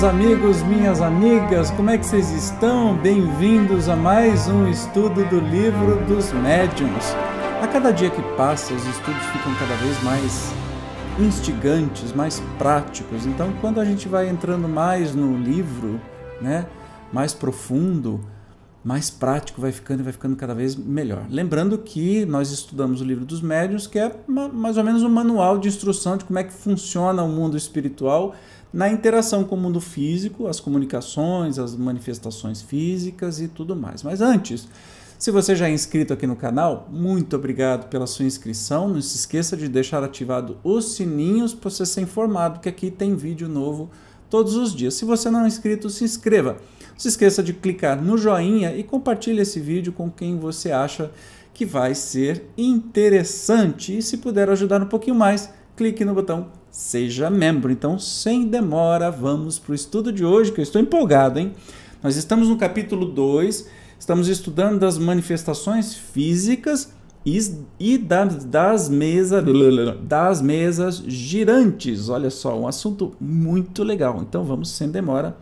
meus amigos, minhas amigas, como é que vocês estão? Bem-vindos a mais um estudo do livro dos médiuns. A cada dia que passa, os estudos ficam cada vez mais instigantes, mais práticos. Então, quando a gente vai entrando mais no livro, né, mais profundo, mais prático vai ficando e vai ficando cada vez melhor. Lembrando que nós estudamos o livro dos médiuns, que é mais ou menos um manual de instrução de como é que funciona o mundo espiritual na interação com o mundo físico, as comunicações, as manifestações físicas e tudo mais. Mas antes, se você já é inscrito aqui no canal, muito obrigado pela sua inscrição. Não se esqueça de deixar ativado os sininhos para você ser informado que aqui tem vídeo novo todos os dias. Se você não é inscrito, se inscreva. Não se esqueça de clicar no joinha e compartilhe esse vídeo com quem você acha que vai ser interessante. E se puder ajudar um pouquinho mais, clique no botão seja membro. Então, sem demora, vamos para o estudo de hoje, que eu estou empolgado, hein? Nós estamos no capítulo 2, estamos estudando das manifestações físicas e, das, das, mesa, das mesas girantes. Olha só, um assunto muito legal. Então, vamos, sem demora,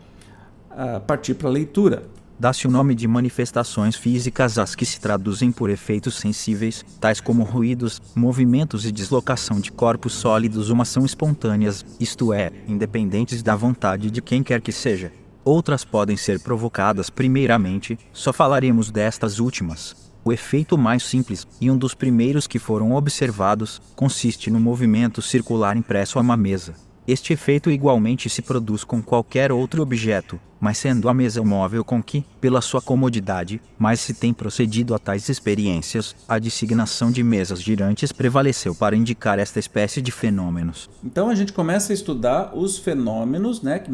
a partir para a leitura. Dá-se o nome de manifestações físicas às que se traduzem por efeitos sensíveis, tais como ruídos, movimentos e deslocação de corpos sólidos, uma ação espontâneas, isto é, independentes da vontade de quem quer que seja. Outras podem ser provocadas primeiramente, só falaremos destas últimas. O efeito mais simples, e um dos primeiros que foram observados, consiste no movimento circular impresso a uma mesa. Este efeito igualmente se produz com qualquer outro objeto, mas sendo a mesa móvel com que, pela sua comodidade, mais se tem procedido a tais experiências, a designação de mesas girantes prevaleceu para indicar esta espécie de fenômenos. Então a gente começa a estudar os fenômenos, né, que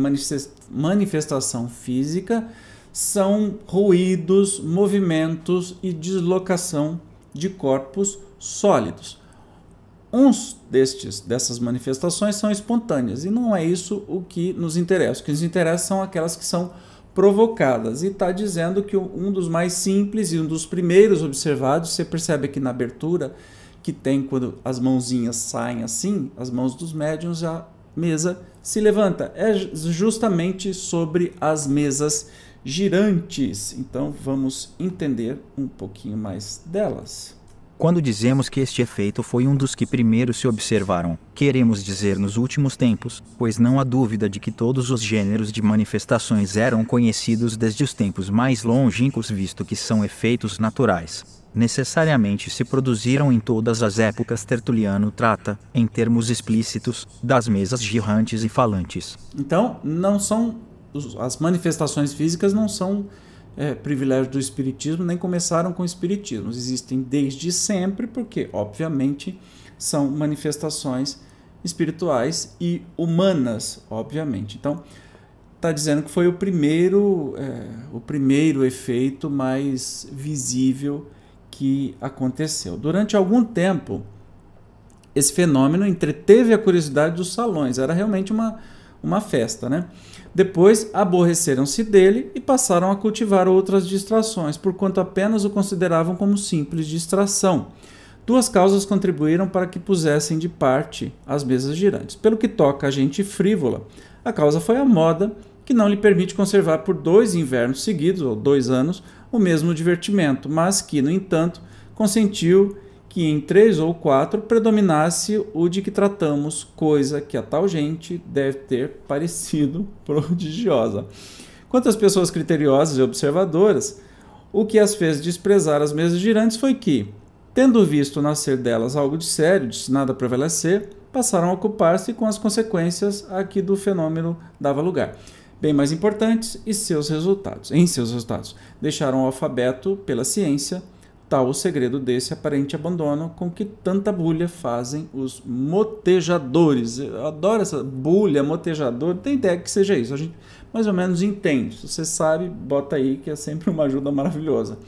manifestação física são ruídos, movimentos e deslocação de corpos sólidos. Uns destes, dessas manifestações são espontâneas e não é isso o que nos interessa. O que nos interessa são aquelas que são provocadas. E está dizendo que um dos mais simples e um dos primeiros observados, você percebe aqui na abertura, que tem quando as mãozinhas saem assim, as mãos dos médiums, a mesa se levanta. É justamente sobre as mesas girantes. Então vamos entender um pouquinho mais delas. Quando dizemos que este efeito foi um dos que primeiro se observaram, queremos dizer nos últimos tempos, pois não há dúvida de que todos os gêneros de manifestações eram conhecidos desde os tempos mais longínquos, visto que são efeitos naturais. Necessariamente se produziram em todas as épocas. Tertuliano trata, em termos explícitos, das mesas girantes e falantes. Então, não são as manifestações físicas não são é, privilégio do Espiritismo, nem começaram com o Espiritismo. Existem desde sempre, porque, obviamente, são manifestações espirituais e humanas, obviamente. Então, está dizendo que foi o primeiro, é, o primeiro efeito mais visível que aconteceu. Durante algum tempo, esse fenômeno entreteve a curiosidade dos salões. Era realmente uma, uma festa, né? Depois aborreceram-se dele e passaram a cultivar outras distrações, porquanto apenas o consideravam como simples distração. Duas causas contribuíram para que pusessem de parte as mesas girantes. Pelo que toca a gente frívola, a causa foi a moda, que não lhe permite conservar por dois invernos seguidos, ou dois anos, o mesmo divertimento, mas que, no entanto, consentiu que em três ou quatro predominasse o de que tratamos, coisa que a tal gente deve ter parecido prodigiosa. Quanto às pessoas criteriosas e observadoras, o que as fez desprezar as mesas girantes foi que, tendo visto nascer delas algo de sério, destinado a prevalecer, passaram a ocupar-se com as consequências a que do fenômeno dava lugar bem mais importantes e seus resultados. Em seus resultados, deixaram o alfabeto pela ciência, tal o segredo desse aparente abandono com que tanta bulha fazem os motejadores. Eu adoro essa bulha, motejador, tem ideia que seja isso. A gente mais ou menos entende. Se você sabe, bota aí que é sempre uma ajuda maravilhosa.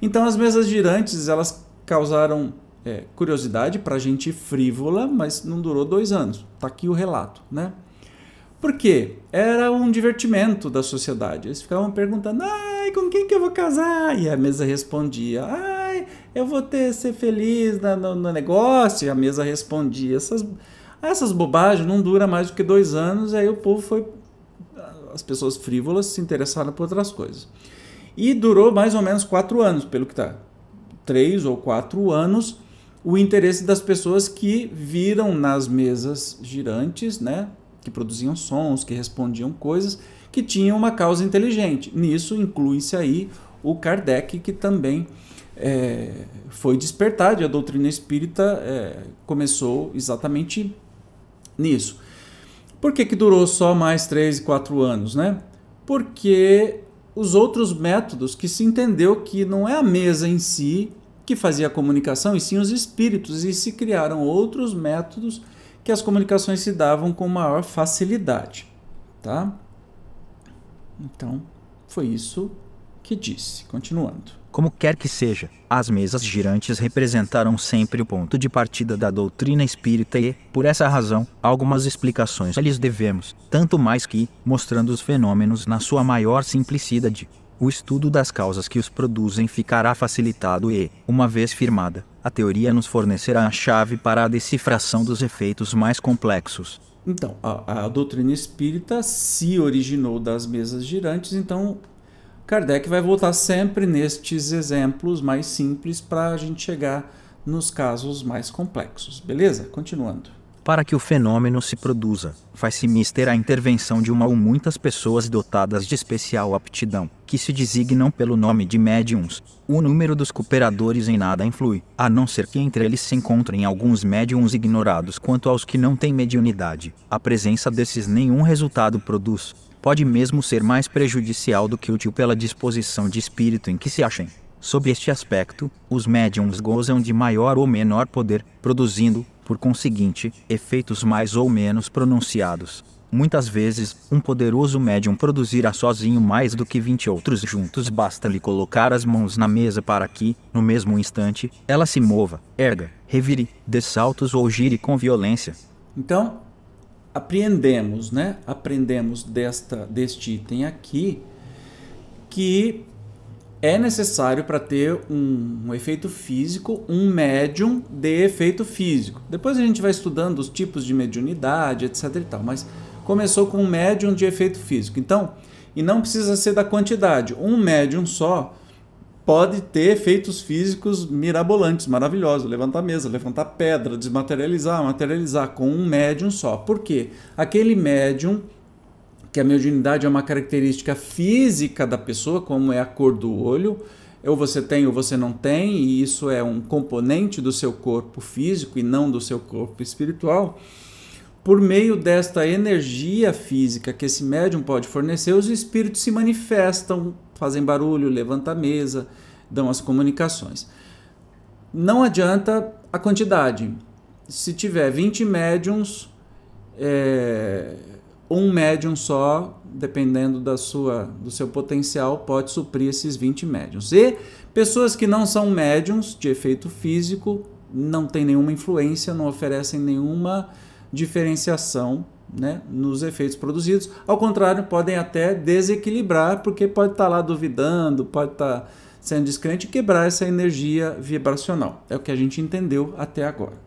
Então as mesas girantes, elas causaram é, curiosidade para gente frívola, mas não durou dois anos. Tá aqui o relato, né? Por quê? Era um divertimento da sociedade. Eles ficavam perguntando: ai, com quem que eu vou casar? E a mesa respondia: ai, eu vou ter, ser feliz no, no negócio. E a mesa respondia: essas, essas bobagens não duram mais do que dois anos. Aí o povo foi. as pessoas frívolas se interessaram por outras coisas. E durou mais ou menos quatro anos, pelo que está. Três ou quatro anos, o interesse das pessoas que viram nas mesas girantes, né? Que produziam sons, que respondiam coisas, que tinham uma causa inteligente. Nisso inclui-se aí o Kardec, que também é, foi despertado, e a doutrina espírita é, começou exatamente nisso. Por que, que durou só mais 3, 4 anos? Né? Porque os outros métodos que se entendeu que não é a mesa em si que fazia a comunicação, e sim os espíritos, e se criaram outros métodos que as comunicações se davam com maior facilidade. Tá? Então, foi isso que disse. Continuando. Como quer que seja, as mesas girantes representaram sempre o ponto de partida da doutrina espírita e, por essa razão, algumas explicações lhes devemos, tanto mais que, mostrando os fenômenos na sua maior simplicidade, o estudo das causas que os produzem ficará facilitado e, uma vez firmada, a teoria nos fornecerá a chave para a decifração dos efeitos mais complexos. Então, a, a doutrina espírita se originou das mesas girantes, então Kardec vai voltar sempre nestes exemplos mais simples para a gente chegar nos casos mais complexos. Beleza? Continuando. Para que o fenômeno se produza, faz-se mister a intervenção de uma ou muitas pessoas dotadas de especial aptidão, que se designam pelo nome de médiums. O número dos cooperadores em nada influi, a não ser que entre eles se encontrem alguns médiums ignorados quanto aos que não têm mediunidade. A presença desses nenhum resultado produz, pode mesmo ser mais prejudicial do que útil pela disposição de espírito em que se achem. Sob este aspecto, os médiums gozam de maior ou menor poder, produzindo, por conseguinte, efeitos mais ou menos pronunciados. Muitas vezes, um poderoso médium produzirá sozinho mais do que 20 outros juntos, basta-lhe colocar as mãos na mesa para que, no mesmo instante, ela se mova, erga, revire, dê saltos ou gire com violência. Então, apreendemos, né? Aprendemos desta, deste item aqui que é necessário para ter um, um, efeito físico, um médium de efeito físico. Depois a gente vai estudando os tipos de mediunidade, etc. E tal, mas começou com um médium de efeito físico. Então, e não precisa ser da quantidade. Um médium só pode ter efeitos físicos mirabolantes, maravilhosos. Levantar mesa, levantar pedra, desmaterializar, materializar com um médium só. Por quê? Aquele médium, que a mediunidade é uma característica física da pessoa, como é a cor do olho, ou você tem ou você não tem, e isso é um componente do seu corpo físico e não do seu corpo espiritual. Por meio desta energia física que esse médium pode fornecer, os espíritos se manifestam fazem barulho, levantam a mesa, dão as comunicações. Não adianta a quantidade. Se tiver 20 médiums, é, um médium só, dependendo da sua, do seu potencial, pode suprir esses 20 médiums. E pessoas que não são médiums de efeito físico, não têm nenhuma influência, não oferecem nenhuma diferenciação né, nos efeitos produzidos. Ao contrário, podem até desequilibrar, porque pode estar tá lá duvidando, pode estar tá sendo descrente e quebrar essa energia vibracional. É o que a gente entendeu até agora.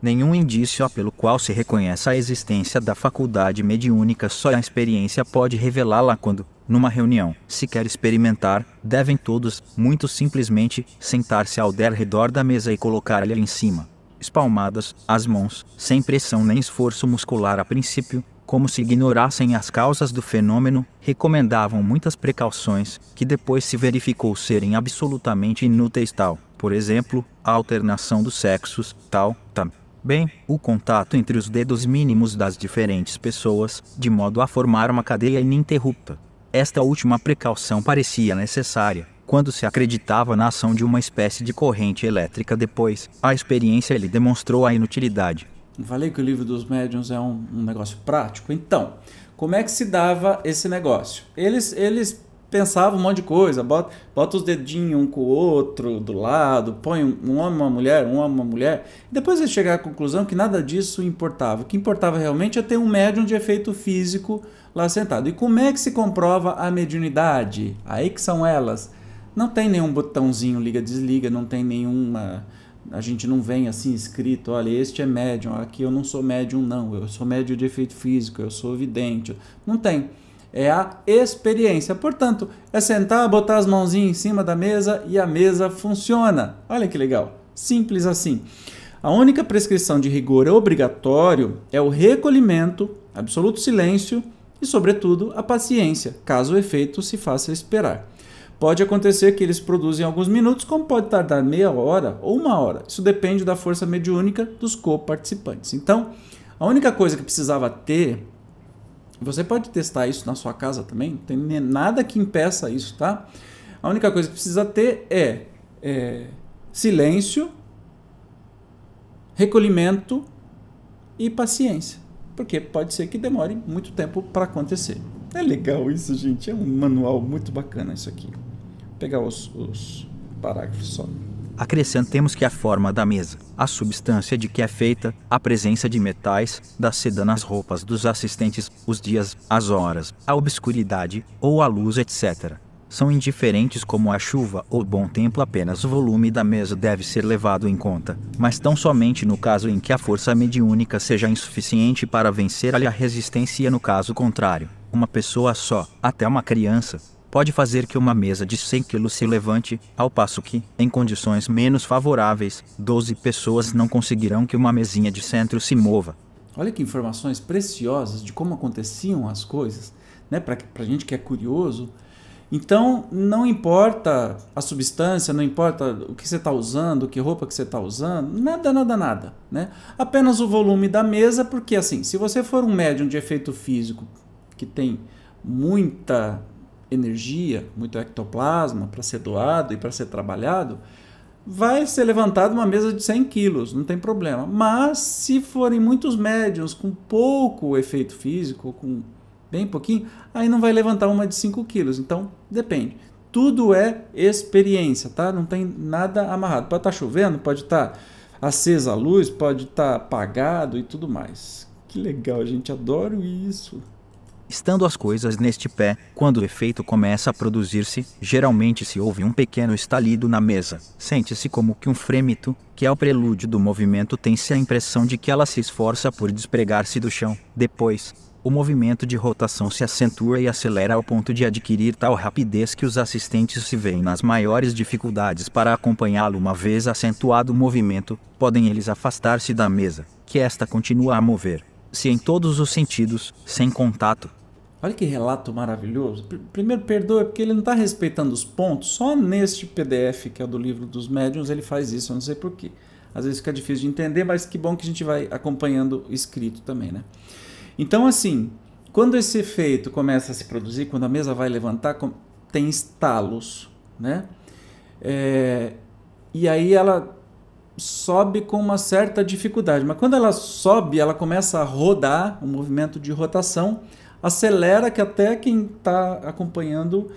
Nenhum indício pelo qual se reconhece a existência da faculdade mediúnica, só a experiência pode revelá-la quando, numa reunião, se quer experimentar, devem todos, muito simplesmente, sentar-se ao redor da mesa e colocar-lhe em cima espalmadas, as mãos, sem pressão nem esforço muscular a princípio, como se ignorassem as causas do fenômeno, recomendavam muitas precauções, que depois se verificou serem absolutamente inúteis tal, por exemplo, a alternação dos sexos, tal, tam. Bem, o contato entre os dedos mínimos das diferentes pessoas, de modo a formar uma cadeia ininterrupta. Esta última precaução parecia necessária, quando se acreditava na ação de uma espécie de corrente elétrica depois, a experiência lhe demonstrou a inutilidade. Falei que o livro dos médiuns é um, um negócio prático. Então, como é que se dava esse negócio? Eles, eles pensavam um monte de coisa, bota, bota os dedinhos um com o outro do lado, põe um homem uma mulher, um homem uma mulher. Depois eles chegaram à conclusão que nada disso importava. O que importava realmente é ter um médium de efeito físico lá sentado. E como é que se comprova a mediunidade? Aí que são elas não tem nenhum botãozinho liga-desliga, não tem nenhuma. A gente não vem assim escrito, olha, este é médium, aqui eu não sou médium, não, eu sou médium de efeito físico, eu sou vidente. Não tem. é a experiência. Portanto, é sentar, botar as mãozinhas em cima da mesa e a mesa funciona. Olha que legal. Simples assim. A única prescrição de rigor obrigatório é o recolhimento, absoluto silêncio e, sobretudo, a paciência, caso o efeito se faça esperar. Pode acontecer que eles produzem alguns minutos, como pode tardar meia hora ou uma hora. Isso depende da força mediúnica dos co-participantes. Então, a única coisa que precisava ter, você pode testar isso na sua casa também, não tem nada que impeça isso, tá? A única coisa que precisa ter é, é silêncio, recolhimento e paciência, porque pode ser que demore muito tempo para acontecer. É legal isso, gente. É um manual muito bacana isso aqui pegar os, os parágrafos só. Acrescentemos que a forma da mesa, a substância de que é feita, a presença de metais, da seda nas roupas dos assistentes, os dias, as horas, a obscuridade ou a luz, etc. São indiferentes como a chuva ou bom tempo, apenas o volume da mesa deve ser levado em conta, mas tão somente no caso em que a força mediúnica seja insuficiente para vencer a resistência, no caso contrário, uma pessoa só, até uma criança, pode fazer que uma mesa de 100 kg se levante, ao passo que, em condições menos favoráveis, 12 pessoas não conseguirão que uma mesinha de centro se mova. Olha que informações preciosas de como aconteciam as coisas, né? para a gente que é curioso. Então, não importa a substância, não importa o que você está usando, que roupa que você está usando, nada, nada, nada. Né? Apenas o volume da mesa, porque assim, se você for um médium de efeito físico que tem muita energia, muito ectoplasma para ser doado e para ser trabalhado, vai ser levantado uma mesa de 100 quilos, não tem problema. Mas se forem muitos médiums com pouco efeito físico, com bem pouquinho, aí não vai levantar uma de 5 quilos. Então depende. Tudo é experiência, tá? Não tem nada amarrado. Pode estar tá chovendo, pode estar tá acesa a luz, pode estar tá apagado e tudo mais. Que legal, gente. Adoro isso. Estando as coisas neste pé, quando o efeito começa a produzir-se, geralmente se ouve um pequeno estalido na mesa. Sente-se como que um frêmito, que é o prelúdio do movimento, tem-se a impressão de que ela se esforça por despregar-se do chão. Depois, o movimento de rotação se acentua e acelera ao ponto de adquirir tal rapidez que os assistentes se veem nas maiores dificuldades para acompanhá-lo. Uma vez acentuado o movimento, podem eles afastar-se da mesa, que esta continua a mover se em todos os sentidos, sem contato, Olha que relato maravilhoso. Primeiro, perdoa, porque ele não está respeitando os pontos. Só neste PDF, que é do livro dos médiuns, ele faz isso. Eu não sei porquê. Às vezes fica difícil de entender, mas que bom que a gente vai acompanhando escrito também, né? Então, assim, quando esse efeito começa a se produzir, quando a mesa vai levantar, tem estalos, né? É, e aí ela sobe com uma certa dificuldade. Mas quando ela sobe, ela começa a rodar, um movimento de rotação acelera que até quem está acompanhando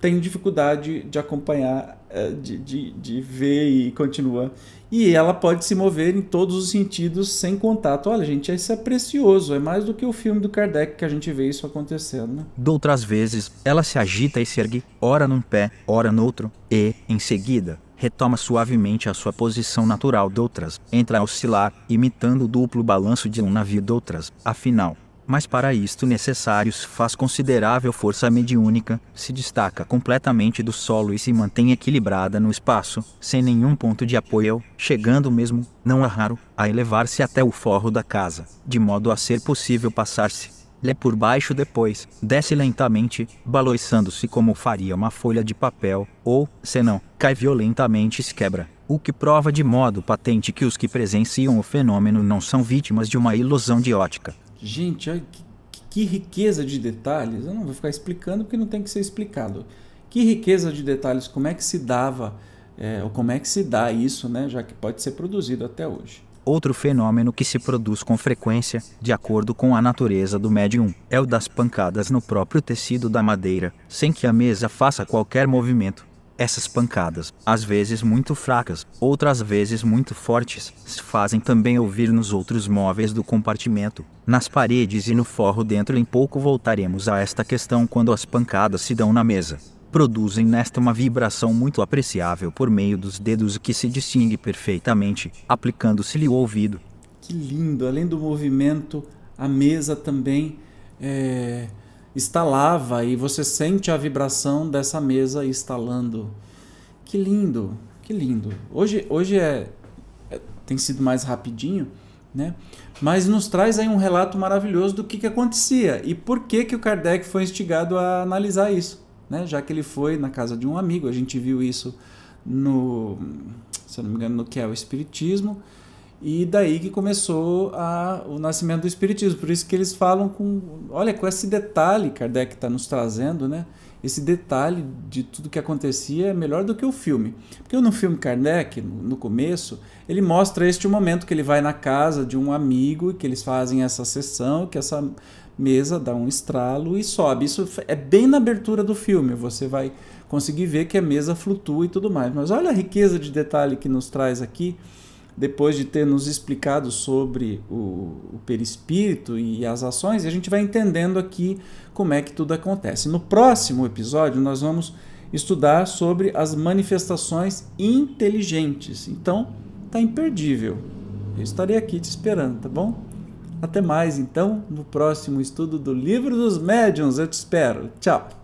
tem dificuldade de acompanhar, é, de, de, de ver e continua. E ela pode se mover em todos os sentidos sem contato. Olha, gente, isso é precioso. É mais do que o filme do Kardec que a gente vê isso acontecendo. Né? Doutras vezes, ela se agita e se ergue, ora num pé, ora no outro, e, em seguida, retoma suavemente a sua posição natural. Doutras, entra a oscilar, imitando o duplo balanço de um navio. Doutras, afinal, mas para isto necessário faz considerável força mediúnica, se destaca completamente do solo e se mantém equilibrada no espaço, sem nenhum ponto de apoio, chegando mesmo, não é raro, a elevar-se até o forro da casa, de modo a ser possível passar-se lhe por baixo depois, desce lentamente, baloiçando-se como faria uma folha de papel, ou, se não, cai violentamente e se quebra. O que prova de modo patente que os que presenciam o fenômeno não são vítimas de uma ilusão de ótica, Gente, olha que, que riqueza de detalhes. Eu não vou ficar explicando porque não tem que ser explicado. Que riqueza de detalhes, como é que se dava, é, ou como é que se dá isso, né? Já que pode ser produzido até hoje. Outro fenômeno que se produz com frequência, de acordo com a natureza do médium, é o das pancadas no próprio tecido da madeira, sem que a mesa faça qualquer movimento. Essas pancadas, às vezes muito fracas, outras vezes muito fortes, se fazem também ouvir nos outros móveis do compartimento, nas paredes e no forro dentro. Em pouco voltaremos a esta questão quando as pancadas se dão na mesa. Produzem nesta uma vibração muito apreciável por meio dos dedos que se distingue perfeitamente, aplicando-se-lhe o ouvido. Que lindo! Além do movimento, a mesa também é, estalava e você sente a vibração dessa mesa estalando. Que lindo, que lindo. Hoje, hoje é, é tem sido mais rapidinho, né? Mas nos traz aí um relato maravilhoso do que, que acontecia e por que, que o Kardec foi instigado a analisar isso, né? Já que ele foi na casa de um amigo, a gente viu isso no, se eu não me engano, no que é o Espiritismo, e daí que começou a, o nascimento do Espiritismo. Por isso que eles falam com. Olha, com esse detalhe Kardec está nos trazendo, né? Esse detalhe de tudo que acontecia é melhor do que o filme. Porque no filme Kardec, no, começo, ele mostra este momento que ele vai na casa de um amigo que eles fazem essa sessão, que essa mesa dá um estralo e sobe. Isso é bem na abertura do filme. Você vai conseguir ver que a mesa flutua e tudo mais. Mas olha a riqueza de detalhe que nos traz aqui depois de ter nos explicado sobre o, o perispírito e as ações, a gente vai entendendo aqui como é que tudo acontece. No próximo episódio, nós vamos estudar sobre as manifestações inteligentes. Então, tá imperdível. Eu estarei aqui te esperando, tá bom? Até mais então no próximo estudo do Livro dos Médiuns. Eu te espero. Tchau.